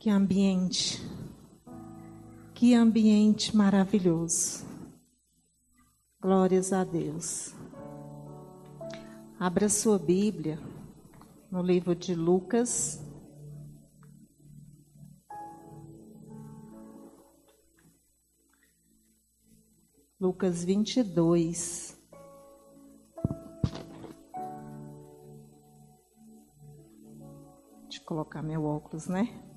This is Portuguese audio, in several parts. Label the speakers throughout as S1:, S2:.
S1: Que ambiente, que ambiente maravilhoso. Glórias a Deus. Abra sua Bíblia no livro de Lucas. Lucas 22. Deixa eu colocar meu óculos, né?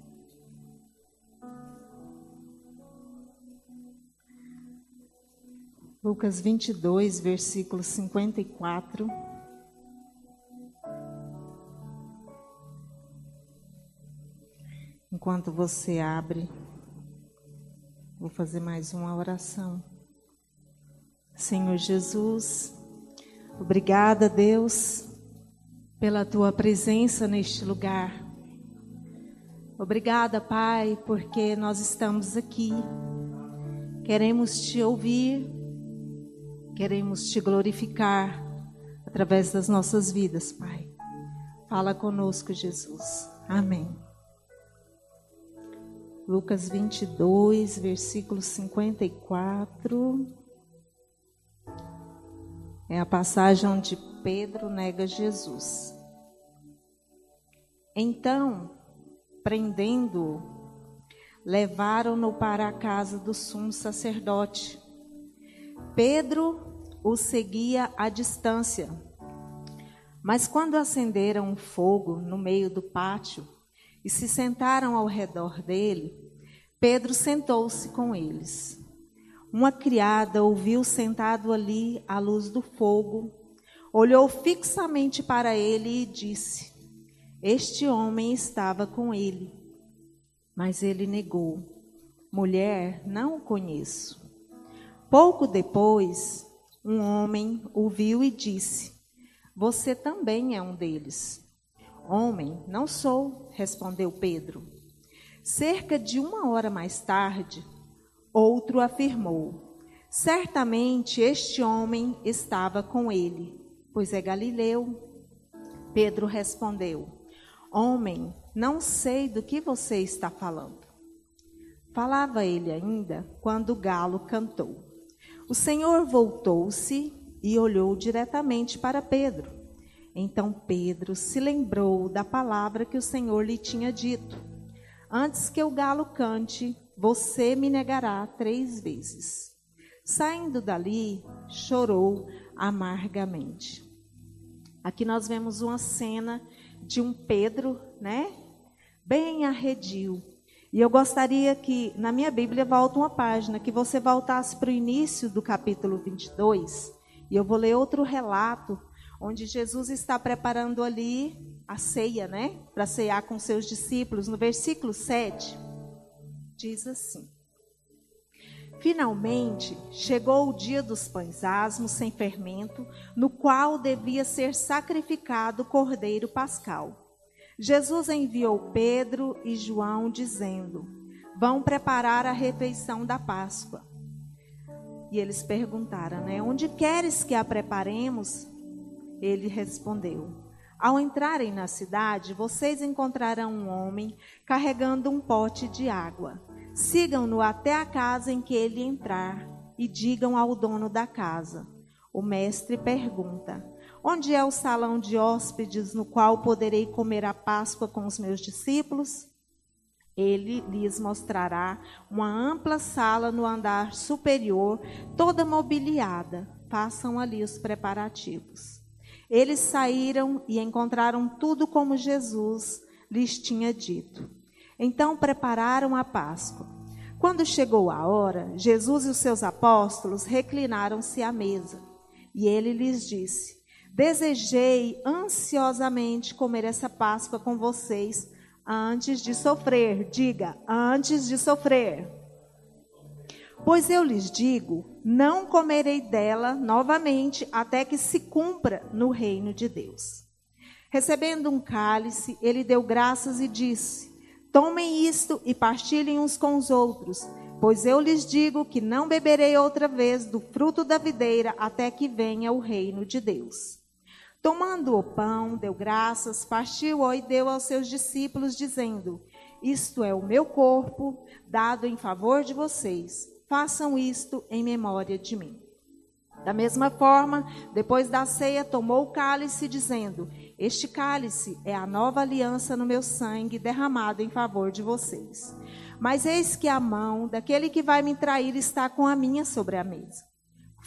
S1: Lucas 22, versículo 54. Enquanto você abre, vou fazer mais uma oração. Senhor Jesus, obrigada, Deus, pela tua presença neste lugar. Obrigada, Pai, porque nós estamos aqui. Queremos te ouvir, queremos te glorificar através das nossas vidas, Pai. Fala conosco, Jesus. Amém. Lucas 22, versículo 54. É a passagem onde Pedro nega Jesus. Então, prendendo-o, levaram-no para a casa do sumo sacerdote. Pedro o seguia à distância. Mas quando acenderam um fogo no meio do pátio e se sentaram ao redor dele, Pedro sentou-se com eles. Uma criada ouviu sentado ali à luz do fogo, olhou fixamente para ele e disse: Este homem estava com ele. Mas ele negou: Mulher, não o conheço. Pouco depois, um homem o viu e disse: Você também é um deles. Homem, não sou, respondeu Pedro. Cerca de uma hora mais tarde, Outro afirmou: Certamente este homem estava com ele, pois é galileu. Pedro respondeu: Homem, não sei do que você está falando. Falava ele ainda quando o galo cantou. O Senhor voltou-se e olhou diretamente para Pedro. Então Pedro se lembrou da palavra que o Senhor lhe tinha dito: Antes que o galo cante, você me negará três vezes. Saindo dali, chorou amargamente. Aqui nós vemos uma cena de um Pedro, né? Bem arredio. E eu gostaria que, na minha Bíblia, volta uma página, que você voltasse para o início do capítulo 22. E eu vou ler outro relato, onde Jesus está preparando ali a ceia, né? Para ceiar com seus discípulos. No versículo 7 diz assim: Finalmente chegou o dia dos pães asmos sem fermento, no qual devia ser sacrificado o cordeiro pascal. Jesus enviou Pedro e João, dizendo: Vão preparar a refeição da Páscoa. E eles perguntaram, né? Onde queres que a preparemos? Ele respondeu: Ao entrarem na cidade, vocês encontrarão um homem carregando um pote de água. Sigam-no até a casa em que ele entrar e digam ao dono da casa. O mestre pergunta: Onde é o salão de hóspedes no qual poderei comer a Páscoa com os meus discípulos? Ele lhes mostrará uma ampla sala no andar superior, toda mobiliada. Façam ali os preparativos. Eles saíram e encontraram tudo como Jesus lhes tinha dito. Então prepararam a Páscoa. Quando chegou a hora, Jesus e os seus apóstolos reclinaram-se à mesa. E ele lhes disse: Desejei ansiosamente comer essa Páscoa com vocês antes de sofrer. Diga, antes de sofrer. Pois eu lhes digo: não comerei dela novamente até que se cumpra no reino de Deus. Recebendo um cálice, ele deu graças e disse: Tomem isto e partilhem uns com os outros, pois eu lhes digo que não beberei outra vez do fruto da videira até que venha o reino de Deus. Tomando o pão, deu graças, partiu-o e deu aos seus discípulos, dizendo: isto é o meu corpo, dado em favor de vocês. Façam isto em memória de mim. Da mesma forma, depois da ceia, tomou o cálice, dizendo: Este cálice é a nova aliança no meu sangue, derramado em favor de vocês. Mas eis que a mão daquele que vai me trair está com a minha sobre a mesa.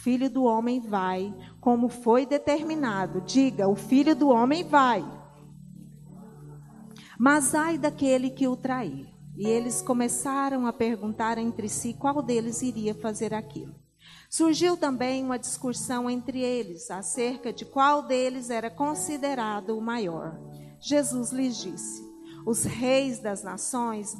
S1: Filho do homem vai, como foi determinado. Diga: O filho do homem vai. Mas ai daquele que o trair. E eles começaram a perguntar entre si qual deles iria fazer aquilo. Surgiu também uma discussão entre eles acerca de qual deles era considerado o maior. Jesus lhes disse: Os reis das nações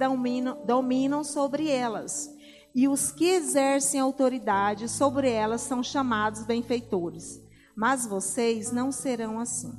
S1: dominam sobre elas, e os que exercem autoridade sobre elas são chamados benfeitores. Mas vocês não serão assim.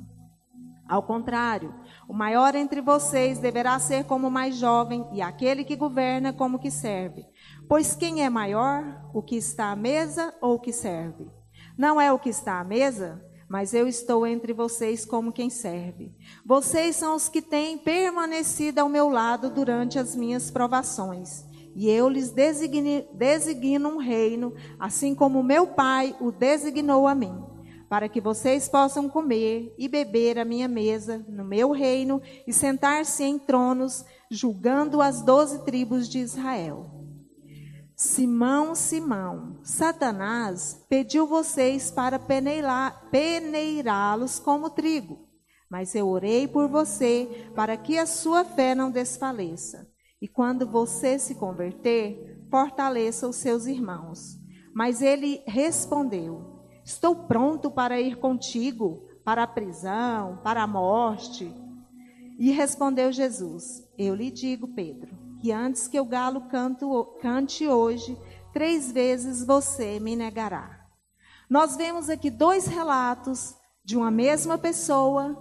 S1: Ao contrário, o maior entre vocês deverá ser como o mais jovem, e aquele que governa como que serve. Pois quem é maior, o que está à mesa ou o que serve? Não é o que está à mesa, mas eu estou entre vocês como quem serve. Vocês são os que têm permanecido ao meu lado durante as minhas provações. E eu lhes designo um reino, assim como meu Pai o designou a mim para que vocês possam comer e beber a minha mesa no meu reino e sentar-se em tronos, julgando as doze tribos de Israel. Simão, Simão, Satanás pediu vocês para peneirá-los como trigo, mas eu orei por você para que a sua fé não desfaleça. E quando você se converter, fortaleça os seus irmãos. Mas ele respondeu: Estou pronto para ir contigo para a prisão, para a morte. E respondeu Jesus: Eu lhe digo, Pedro, que antes que o galo canto, cante hoje, três vezes você me negará. Nós vemos aqui dois relatos de uma mesma pessoa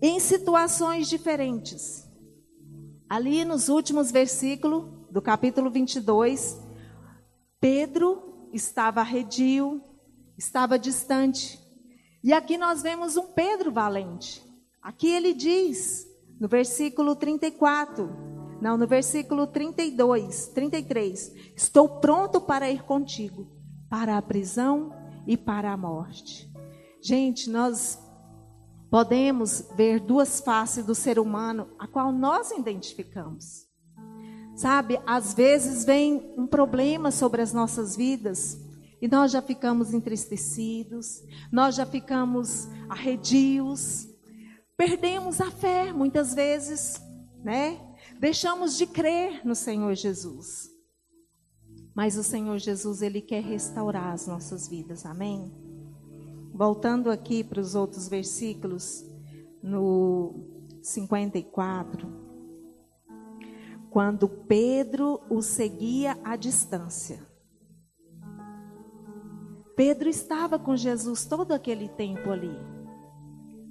S1: em situações diferentes. Ali nos últimos versículos do capítulo 22, Pedro estava arredio, estava distante. E aqui nós vemos um Pedro valente. Aqui ele diz, no versículo 34, não, no versículo 32, 33, estou pronto para ir contigo, para a prisão e para a morte. Gente, nós podemos ver duas faces do ser humano, a qual nós identificamos. Sabe, às vezes vem um problema sobre as nossas vidas, e nós já ficamos entristecidos, nós já ficamos arredios, perdemos a fé muitas vezes, né? Deixamos de crer no Senhor Jesus. Mas o Senhor Jesus, Ele quer restaurar as nossas vidas, amém? Voltando aqui para os outros versículos, no 54, quando Pedro o seguia à distância, Pedro estava com Jesus todo aquele tempo ali.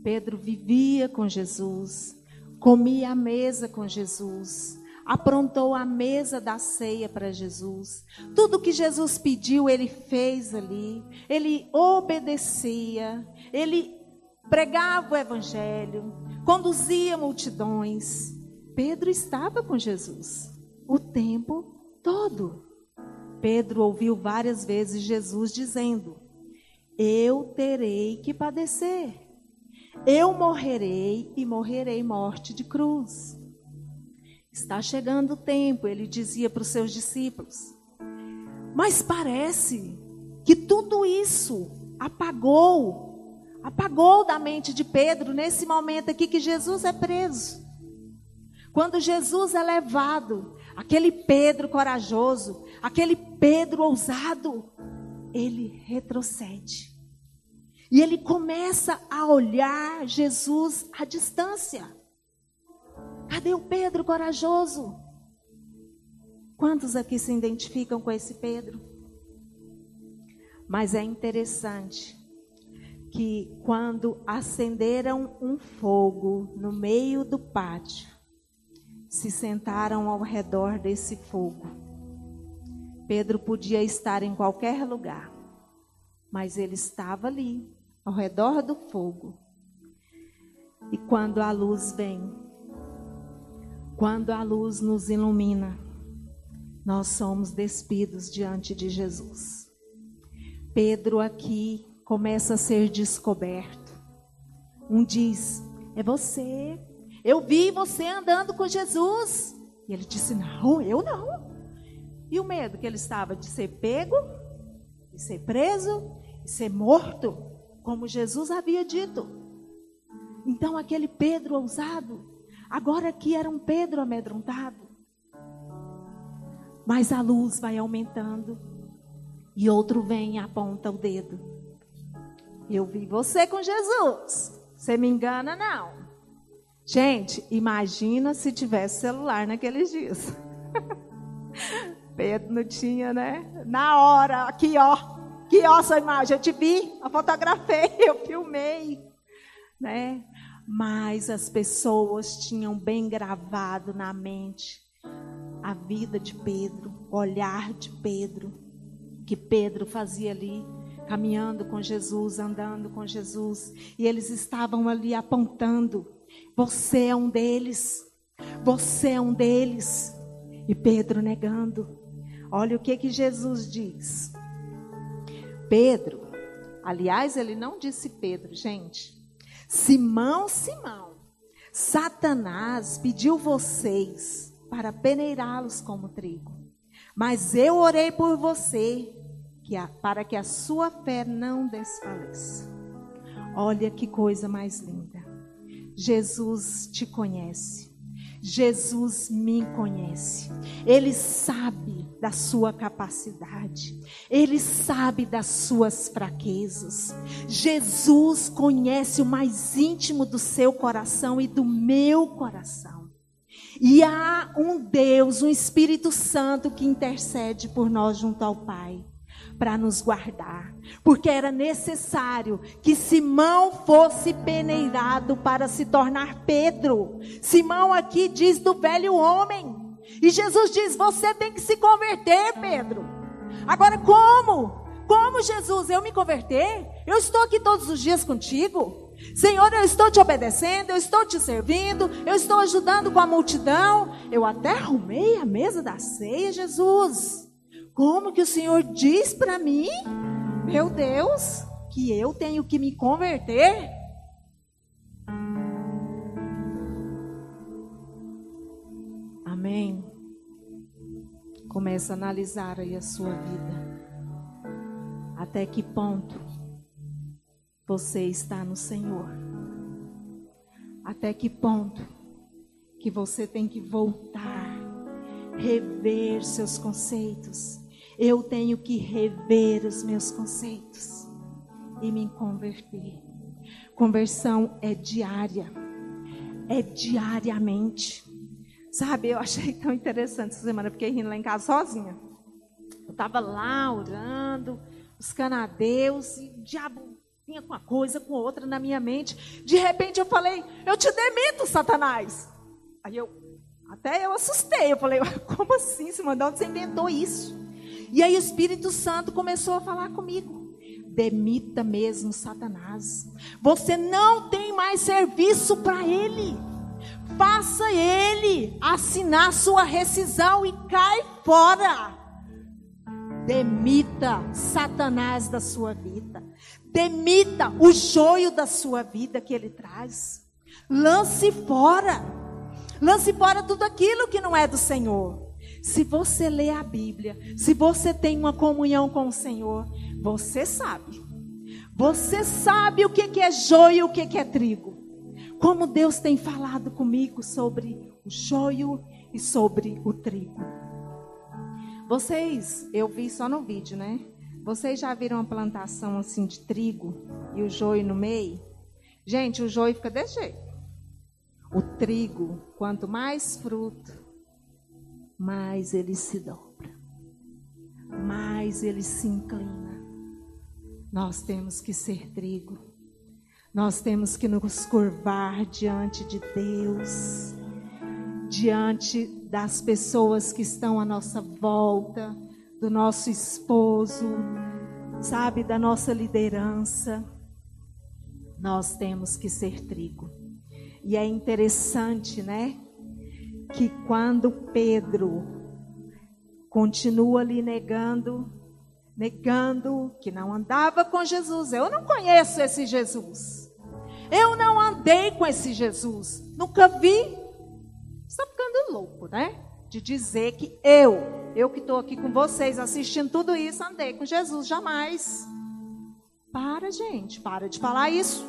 S1: Pedro vivia com Jesus, comia a mesa com Jesus, aprontou a mesa da ceia para Jesus. Tudo que Jesus pediu, ele fez ali. Ele obedecia, ele pregava o evangelho, conduzia multidões. Pedro estava com Jesus o tempo todo. Pedro ouviu várias vezes Jesus dizendo: Eu terei que padecer. Eu morrerei e morrerei morte de cruz. Está chegando o tempo, ele dizia para os seus discípulos. Mas parece que tudo isso apagou, apagou da mente de Pedro nesse momento aqui que Jesus é preso. Quando Jesus é levado, aquele Pedro corajoso, aquele Pedro ousado, ele retrocede. E ele começa a olhar Jesus à distância. Cadê o Pedro corajoso? Quantos aqui se identificam com esse Pedro? Mas é interessante que quando acenderam um fogo no meio do pátio, se sentaram ao redor desse fogo. Pedro podia estar em qualquer lugar, mas ele estava ali, ao redor do fogo. E quando a luz vem, Quando a luz nos ilumina, nós somos despidos diante de Jesus. Pedro aqui começa a ser descoberto. Um diz: É você. Eu vi você andando com Jesus. E ele disse: Não, eu não. E o medo que ele estava de ser pego, de ser preso, de ser morto, como Jesus havia dito. Então aquele Pedro ousado, agora aqui era um Pedro amedrontado. Mas a luz vai aumentando e outro vem e aponta o dedo. Eu vi você com Jesus. Você me engana, não. Gente, imagina se tivesse celular naqueles dias. Pedro não tinha, né? Na hora, aqui ó, aqui ó sua imagem, eu te vi, eu fotografei, eu filmei, né? Mas as pessoas tinham bem gravado na mente a vida de Pedro, o olhar de Pedro, que Pedro fazia ali caminhando com Jesus, andando com Jesus, e eles estavam ali apontando: você é um deles, você é um deles. E Pedro negando. Olha o que que Jesus diz. Pedro, aliás, ele não disse Pedro, gente. Simão, Simão, Satanás pediu vocês para peneirá-los como trigo. Mas eu orei por você que a, para que a sua fé não desfaleça. Olha que coisa mais linda. Jesus te conhece. Jesus me conhece. Ele sabe da sua capacidade. Ele sabe das suas fraquezas. Jesus conhece o mais íntimo do seu coração e do meu coração. E há um Deus, um Espírito Santo que intercede por nós junto ao Pai para nos guardar, porque era necessário que Simão fosse peneirado para se tornar Pedro. Simão aqui diz do velho homem. E Jesus diz: Você tem que se converter, Pedro. Agora, como? Como, Jesus, eu me converter? Eu estou aqui todos os dias contigo. Senhor, eu estou te obedecendo, eu estou te servindo, eu estou ajudando com a multidão. Eu até arrumei a mesa da ceia, Jesus. Como que o Senhor diz para mim, meu Deus, que eu tenho que me converter? Amém. Começa a analisar aí a sua vida. Até que ponto você está no Senhor? Até que ponto que você tem que voltar, rever seus conceitos, eu tenho que rever os meus conceitos e me converter. Conversão é diária, é diariamente. Sabe, eu achei tão interessante essa semana, fiquei rindo lá em casa sozinha. Eu estava lá orando, buscando a Deus, e o diabo vinha com uma coisa, com outra na minha mente. De repente eu falei, eu te demito, Satanás. Aí eu, até eu assustei, eu falei, como assim, de onde você inventou isso? E aí o Espírito Santo começou a falar comigo. Demita mesmo Satanás. Você não tem mais serviço para ele. Faça ele assinar sua rescisão e cai fora. Demita Satanás da sua vida. Demita o joio da sua vida que ele traz. Lance fora. Lance fora tudo aquilo que não é do Senhor. Se você lê a Bíblia, se você tem uma comunhão com o Senhor, você sabe. Você sabe o que é joio e o que é trigo. Como Deus tem falado comigo sobre o joio e sobre o trigo. Vocês, eu vi só no vídeo, né? Vocês já viram uma plantação assim de trigo e o joio no meio? Gente, o joio fica desse jeito. O trigo, quanto mais fruto, mais ele se dobra, mais ele se inclina. Nós temos que ser trigo, nós temos que nos curvar diante de Deus, diante das pessoas que estão à nossa volta, do nosso esposo, sabe, da nossa liderança. Nós temos que ser trigo. E é interessante, né? Que quando Pedro continua ali negando, negando que não andava com Jesus, eu não conheço esse Jesus. Eu não andei com esse Jesus. Nunca vi. Está ficando louco, né? De dizer que eu, eu que estou aqui com vocês assistindo tudo isso, andei com Jesus. Jamais. Para, gente, para de falar isso.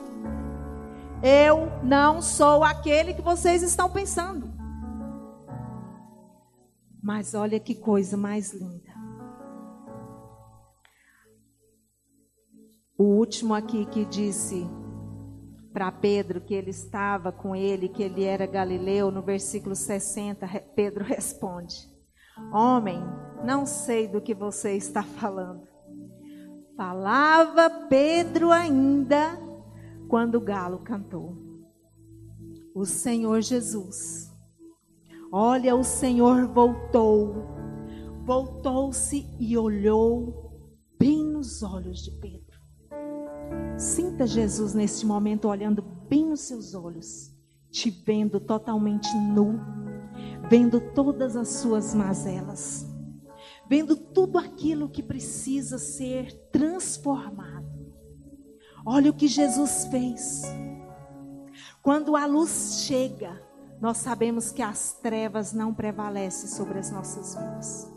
S1: Eu não sou aquele que vocês estão pensando. Mas olha que coisa mais linda. O último aqui que disse para Pedro que ele estava com ele, que ele era galileu, no versículo 60, Pedro responde: Homem, não sei do que você está falando. Falava Pedro ainda quando o galo cantou. O Senhor Jesus. Olha, o Senhor voltou. Voltou-se e olhou bem nos olhos de Pedro. Sinta Jesus neste momento olhando bem nos seus olhos, te vendo totalmente nu, vendo todas as suas mazelas, vendo tudo aquilo que precisa ser transformado. Olha o que Jesus fez. Quando a luz chega, nós sabemos que as trevas não prevalecem sobre as nossas vidas.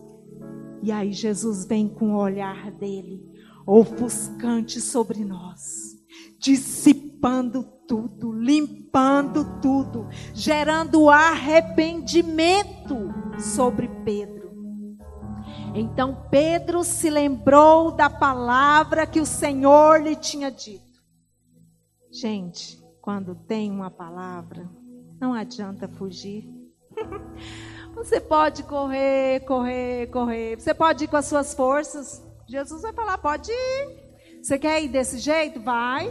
S1: E aí Jesus vem com o olhar dele ofuscante sobre nós, dissipando tudo, limpando tudo, gerando arrependimento sobre Pedro. Então Pedro se lembrou da palavra que o Senhor lhe tinha dito. Gente, quando tem uma palavra, não adianta fugir. Você pode correr, correr, correr. Você pode ir com as suas forças. Jesus vai falar: pode ir. Você quer ir desse jeito? Vai.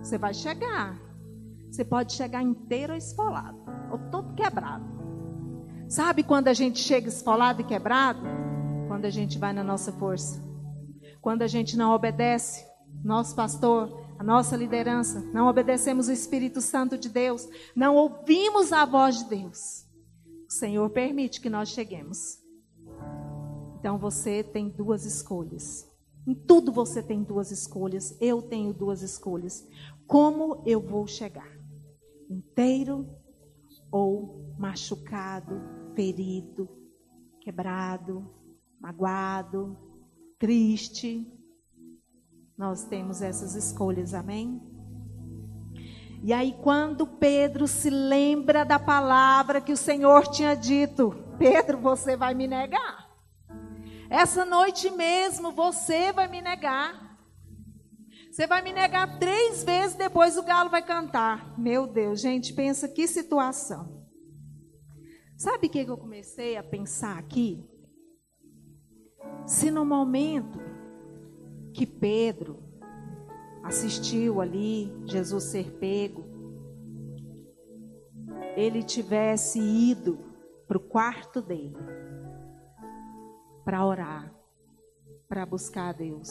S1: Você vai chegar. Você pode chegar inteiro esfolado, ou todo quebrado. Sabe quando a gente chega esfolado e quebrado? Quando a gente vai na nossa força. Quando a gente não obedece, nosso pastor, a nossa liderança, não obedecemos o Espírito Santo de Deus, não ouvimos a voz de Deus. O Senhor permite que nós cheguemos. Então você tem duas escolhas. Em tudo você tem duas escolhas. Eu tenho duas escolhas. Como eu vou chegar? Inteiro ou machucado, ferido, quebrado, magoado, triste? Nós temos essas escolhas, amém? E aí, quando Pedro se lembra da palavra que o Senhor tinha dito: Pedro, você vai me negar. Essa noite mesmo você vai me negar. Você vai me negar três vezes, depois o galo vai cantar. Meu Deus, gente, pensa que situação. Sabe o que eu comecei a pensar aqui? Se no momento que Pedro assistiu ali Jesus ser pego, ele tivesse ido para o quarto dele para orar, para buscar a Deus.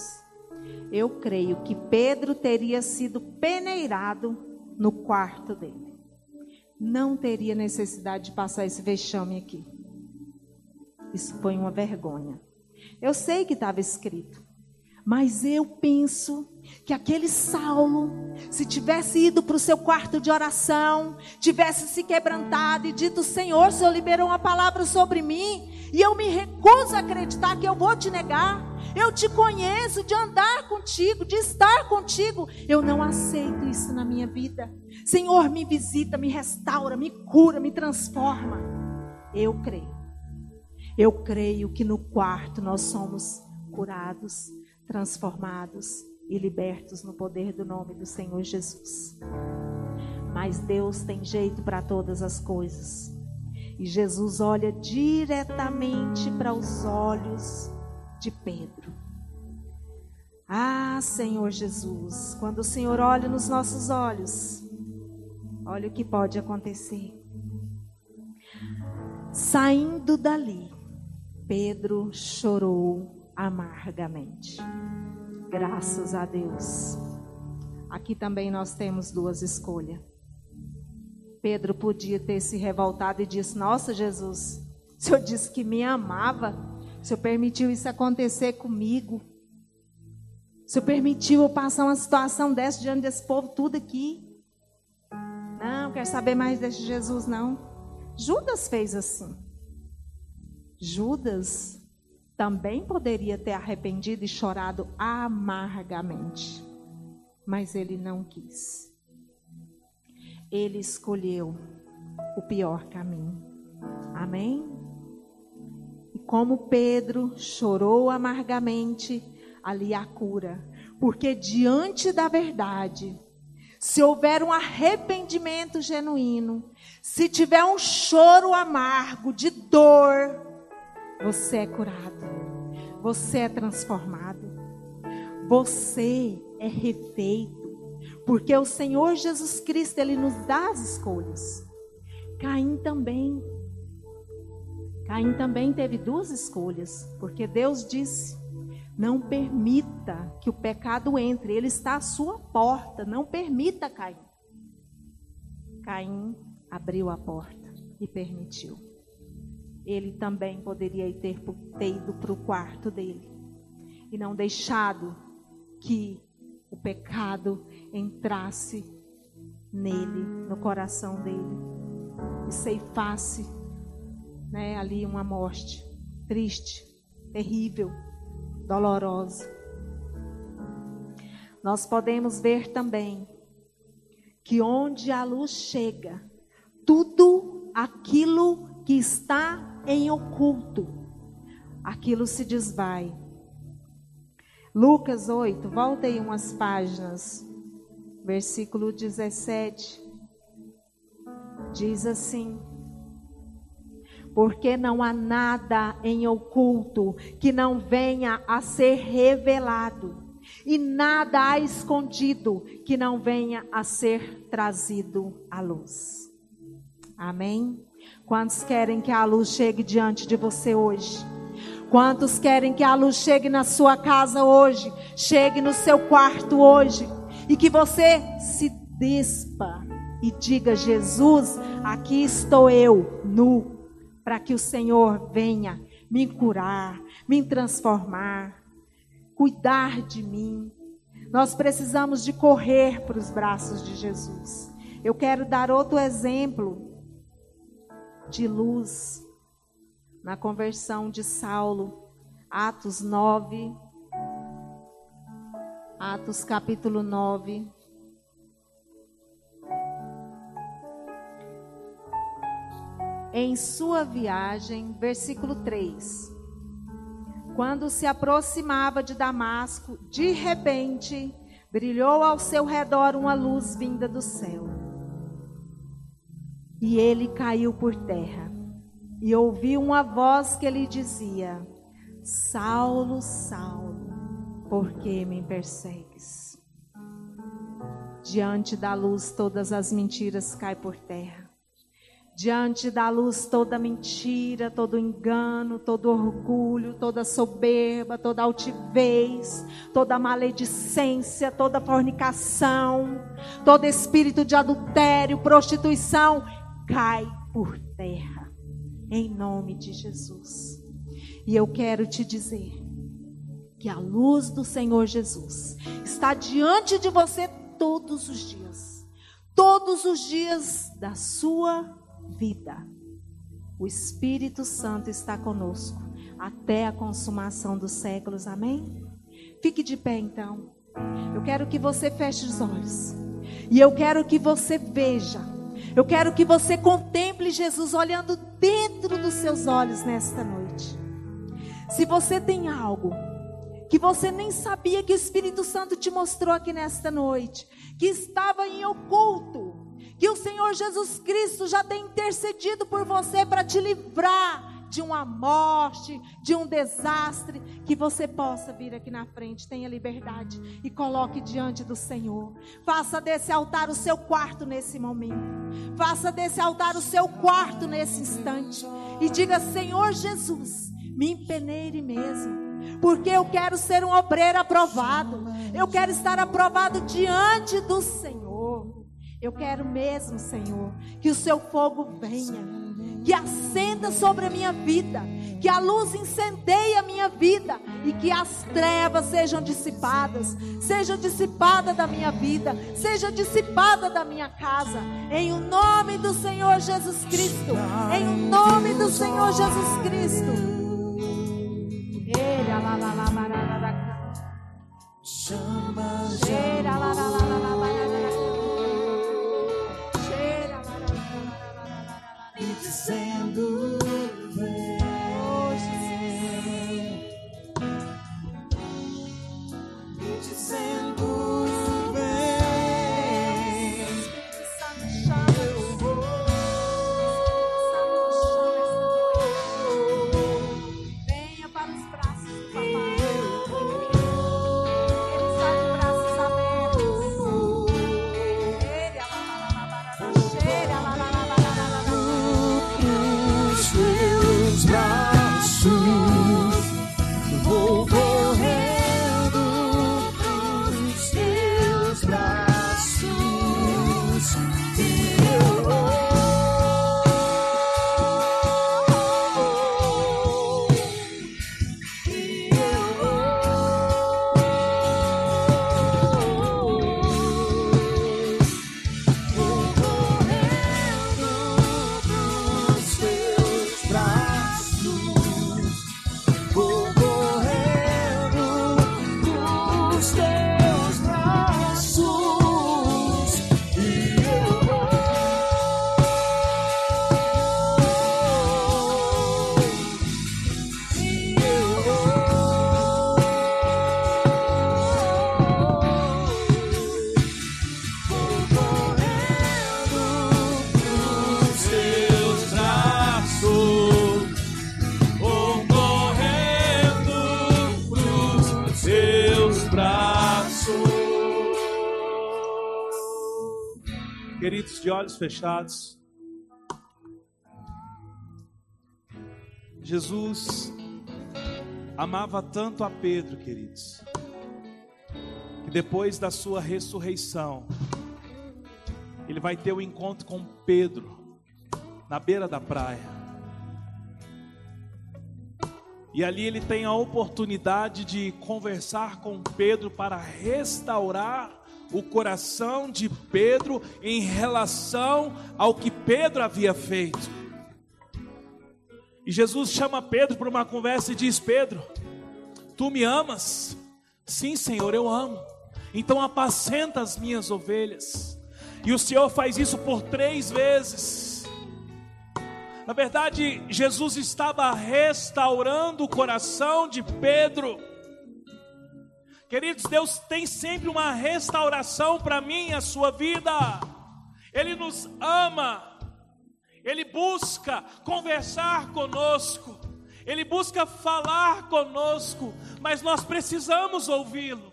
S1: Eu creio que Pedro teria sido peneirado no quarto dele. Não teria necessidade de passar esse vexame aqui. Isso foi uma vergonha. Eu sei que estava escrito, mas eu penso que aquele Saulo, se tivesse ido para o seu quarto de oração, tivesse se quebrantado e dito: Senhor, o Senhor liberou uma palavra sobre mim, e eu me recuso a acreditar que eu vou te negar. Eu te conheço de andar contigo, de estar contigo. Eu não aceito isso na minha vida. Senhor, me visita, me restaura, me cura, me transforma. Eu creio. Eu creio que no quarto nós somos curados, transformados e libertos no poder do nome do Senhor Jesus. Mas Deus tem jeito para todas as coisas. E Jesus olha diretamente para os olhos de Pedro. Ah, Senhor Jesus, quando o Senhor olha nos nossos olhos, olha o que pode acontecer. Saindo dali, Pedro chorou amargamente. Graças a Deus. Aqui também nós temos duas escolhas. Pedro podia ter se revoltado e disse: Nossa, Jesus, o senhor disse que me amava, o senhor permitiu isso acontecer comigo. O senhor permitiu eu passar uma situação dessa diante desse povo, tudo aqui. Não, quero saber mais desse Jesus, não. Judas fez assim. Judas também poderia ter arrependido e chorado amargamente, mas ele não quis. Ele escolheu o pior caminho. Amém? E como Pedro chorou amargamente, ali a cura, porque diante da verdade, se houver um arrependimento genuíno, se tiver um choro amargo de dor, você é curado. Você é transformado. Você é refeito. Porque o Senhor Jesus Cristo, Ele nos dá as escolhas. Caim também. Caim também teve duas escolhas. Porque Deus disse: não permita que o pecado entre. Ele está à sua porta. Não permita, Caim. Caim abriu a porta e permitiu ele também poderia ter, ter ido para o quarto dele e não deixado que o pecado entrasse nele, no coração dele, e ceifasse né, ali uma morte triste, terrível, dolorosa. Nós podemos ver também que onde a luz chega, tudo aquilo que está em oculto, aquilo se desvai. Lucas 8, volta aí umas páginas, versículo 17, diz assim: Porque não há nada em oculto que não venha a ser revelado, e nada há escondido que não venha a ser trazido à luz. Amém? Quantos querem que a luz chegue diante de você hoje? Quantos querem que a luz chegue na sua casa hoje? Chegue no seu quarto hoje? E que você se despa e diga: Jesus, aqui estou eu, nu, para que o Senhor venha me curar, me transformar, cuidar de mim. Nós precisamos de correr para os braços de Jesus. Eu quero dar outro exemplo de luz na conversão de Saulo, Atos 9, Atos capítulo 9. Em sua viagem, versículo 3. Quando se aproximava de Damasco, de repente, brilhou ao seu redor uma luz vinda do céu e ele caiu por terra. E ouviu uma voz que lhe dizia: Saulo, Saulo, por que me persegues? Diante da luz, todas as mentiras caem por terra. Diante da luz, toda mentira, todo engano, todo orgulho, toda soberba, toda altivez, toda maledicência, toda fornicação, todo espírito de adultério, prostituição, cai por terra, em nome de Jesus. E eu quero te dizer que a luz do Senhor Jesus está diante de você todos os dias, todos os dias da sua vida. O Espírito Santo está conosco até a consumação dos séculos, amém? Fique de pé então. Eu quero que você feche os olhos. E eu quero que você veja eu quero que você contemple Jesus olhando dentro dos seus olhos nesta noite. Se você tem algo que você nem sabia que o Espírito Santo te mostrou aqui nesta noite, que estava em oculto, que o Senhor Jesus Cristo já tem intercedido por você para te livrar de uma morte, de um desastre, que você possa vir aqui na frente, tenha liberdade e coloque diante do Senhor. Faça desse altar o seu quarto nesse momento. Faça desse altar o seu quarto nesse instante e diga: Senhor Jesus, me empeneire mesmo. Porque eu quero ser um obreiro aprovado. Eu quero estar aprovado diante do Senhor. Eu quero mesmo, Senhor, que o seu fogo venha, que acenda sobre a minha vida, que a luz incendeie a minha vida e que as trevas sejam dissipadas, seja dissipada da minha vida, seja dissipada da minha casa, em o nome do Senhor Jesus Cristo, em o nome do Senhor Jesus Cristo. Chama,
S2: olhos fechados. Jesus amava tanto a Pedro, queridos, que depois da sua ressurreição, ele vai ter um encontro com Pedro na beira da praia. E ali ele tem a oportunidade de conversar com Pedro para restaurar o coração de Pedro em relação ao que Pedro havia feito. E Jesus chama Pedro para uma conversa e diz: Pedro, tu me amas? Sim, Senhor, eu amo. Então apacenta as minhas ovelhas. E o Senhor faz isso por três vezes. Na verdade, Jesus estava restaurando o coração de Pedro. Queridos, Deus tem sempre uma restauração para mim e a sua vida. Ele nos ama. Ele busca conversar conosco. Ele busca falar conosco, mas nós precisamos ouvi-lo.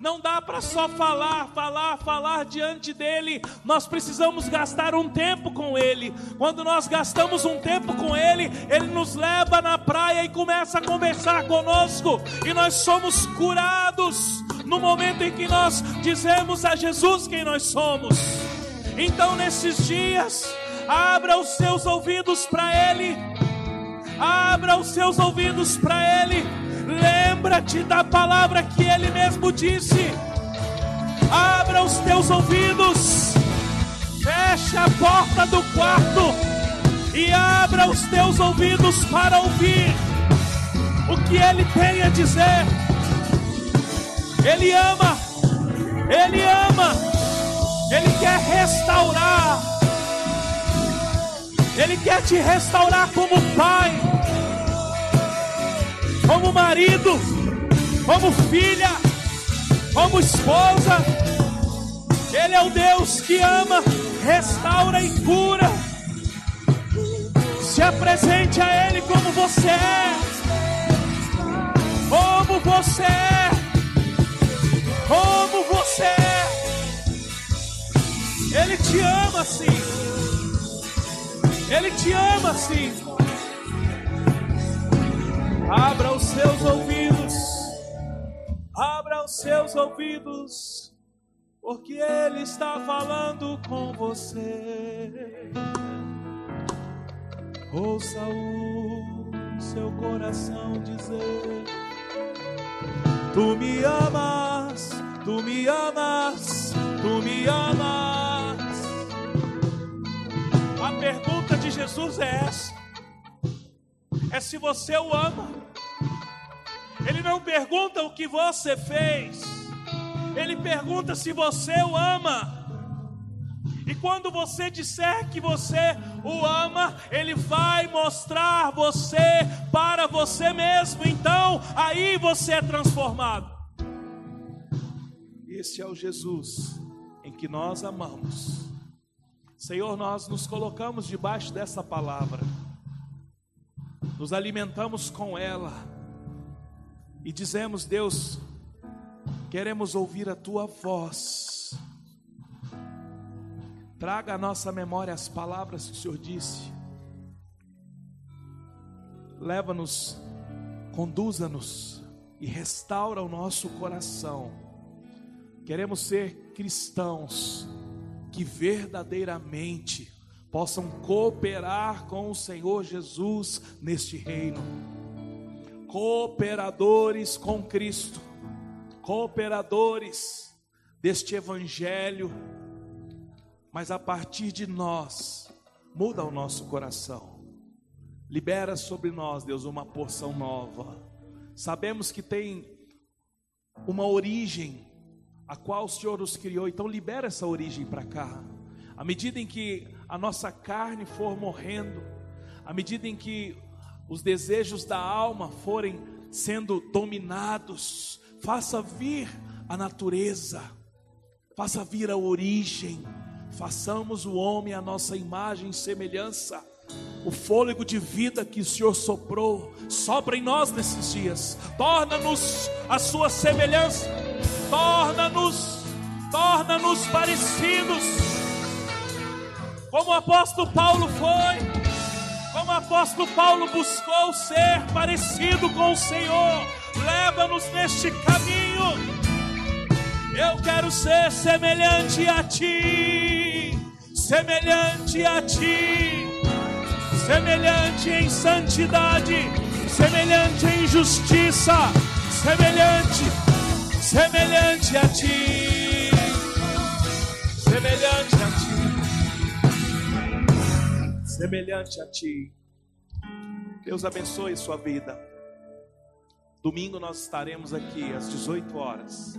S2: Não dá para só falar, falar, falar diante dele. Nós precisamos gastar um tempo com ele. Quando nós gastamos um tempo com ele, ele nos leva na praia e começa a conversar conosco. E nós somos curados no momento em que nós dizemos a Jesus quem nós somos. Então, nesses dias, abra os seus ouvidos para ele. Abra os seus ouvidos para ele. Lembra-te da palavra que ele mesmo disse. Abra os teus ouvidos. Feche a porta do quarto e abra os teus ouvidos para ouvir o que ele tem a dizer. Ele ama. Ele ama. Ele quer restaurar. Ele quer te restaurar como pai, como marido, como filha, como esposa. Ele é o Deus que ama, restaura e cura. Se apresente a Ele como você é, como você é, como você é. Ele te ama sim. Ele te ama sim. Seus ouvidos. Abra os seus ouvidos. porque Ele está falando com você. Ouça o seu coração dizer: Tu me amas, tu me amas, tu me amas. A pergunta de Jesus é essa: é se você o ama. Ele não pergunta o que você fez, ele pergunta se você o ama. E quando você disser que você o ama, ele vai mostrar você para você mesmo. Então, aí você é transformado. Esse é o Jesus em que nós amamos. Senhor, nós nos colocamos debaixo dessa palavra, nos alimentamos com ela e dizemos: Deus, queremos ouvir a tua voz. Traga à nossa memória as palavras que o Senhor disse. Leva-nos, conduza-nos e restaura o nosso coração. Queremos ser cristãos que verdadeiramente possam cooperar com o Senhor Jesus neste reino. Cooperadores com Cristo, cooperadores deste evangelho mas a partir de nós, muda o nosso coração. Libera sobre nós, Deus, uma porção nova. Sabemos que tem uma origem a qual o Senhor nos criou, então libera essa origem para cá. À medida em que a nossa carne for morrendo, à medida em que os desejos da alma forem sendo dominados, faça vir a natureza, faça vir a origem Façamos o homem a nossa imagem e semelhança. O fôlego de vida que o Senhor soprou, sopra em nós nesses dias. Torna-nos a sua semelhança. Torna-nos, torna-nos parecidos. Como o apóstolo Paulo foi, como o apóstolo Paulo buscou ser parecido com o Senhor. Leva-nos neste caminho. Eu quero ser semelhante a ti semelhante a ti, semelhante em santidade, semelhante em justiça, semelhante, semelhante a ti, semelhante semelhante a ti. Deus abençoe sua vida. Domingo nós estaremos aqui às 18 horas.